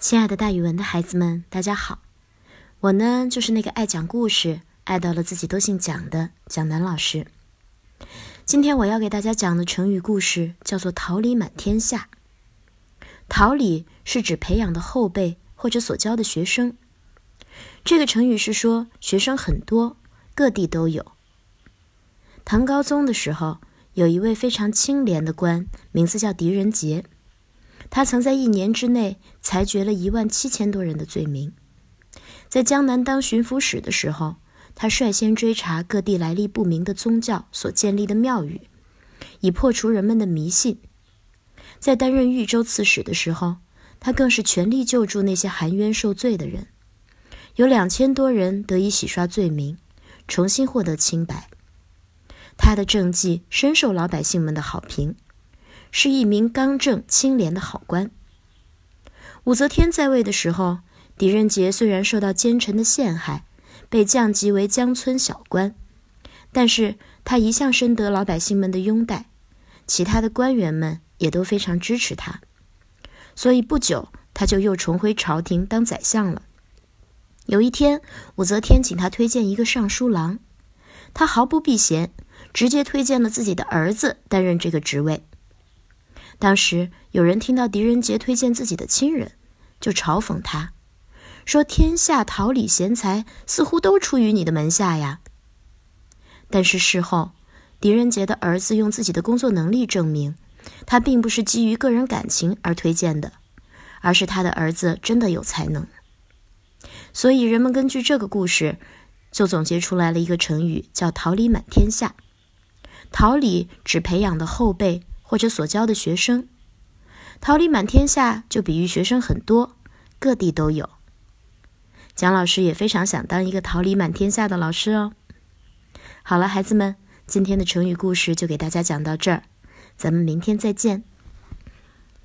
亲爱的，大语文的孩子们，大家好！我呢，就是那个爱讲故事、爱到了自己都姓蒋的蒋楠老师。今天我要给大家讲的成语故事叫做“桃李满天下”。桃李是指培养的后辈或者所教的学生。这个成语是说学生很多，各地都有。唐高宗的时候，有一位非常清廉的官，名字叫狄仁杰。他曾在一年之内裁决了一万七千多人的罪名。在江南当巡抚使的时候，他率先追查各地来历不明的宗教所建立的庙宇，以破除人们的迷信。在担任豫州刺史的时候，他更是全力救助那些含冤受罪的人，有两千多人得以洗刷罪名，重新获得清白。他的政绩深受老百姓们的好评。是一名刚正清廉的好官。武则天在位的时候，狄仁杰虽然受到奸臣的陷害，被降级为江村小官，但是他一向深得老百姓们的拥戴，其他的官员们也都非常支持他，所以不久他就又重回朝廷当宰相了。有一天，武则天请他推荐一个尚书郎，他毫不避嫌，直接推荐了自己的儿子担任这个职位。当时有人听到狄仁杰推荐自己的亲人，就嘲讽他，说：“天下桃李贤才似乎都出于你的门下呀。”但是事后，狄仁杰的儿子用自己的工作能力证明，他并不是基于个人感情而推荐的，而是他的儿子真的有才能。所以人们根据这个故事，就总结出来了一个成语，叫“桃李满天下”。桃李指培养的后辈。或者所教的学生，桃李满天下，就比喻学生很多，各地都有。蒋老师也非常想当一个桃李满天下的老师哦。好了，孩子们，今天的成语故事就给大家讲到这儿，咱们明天再见。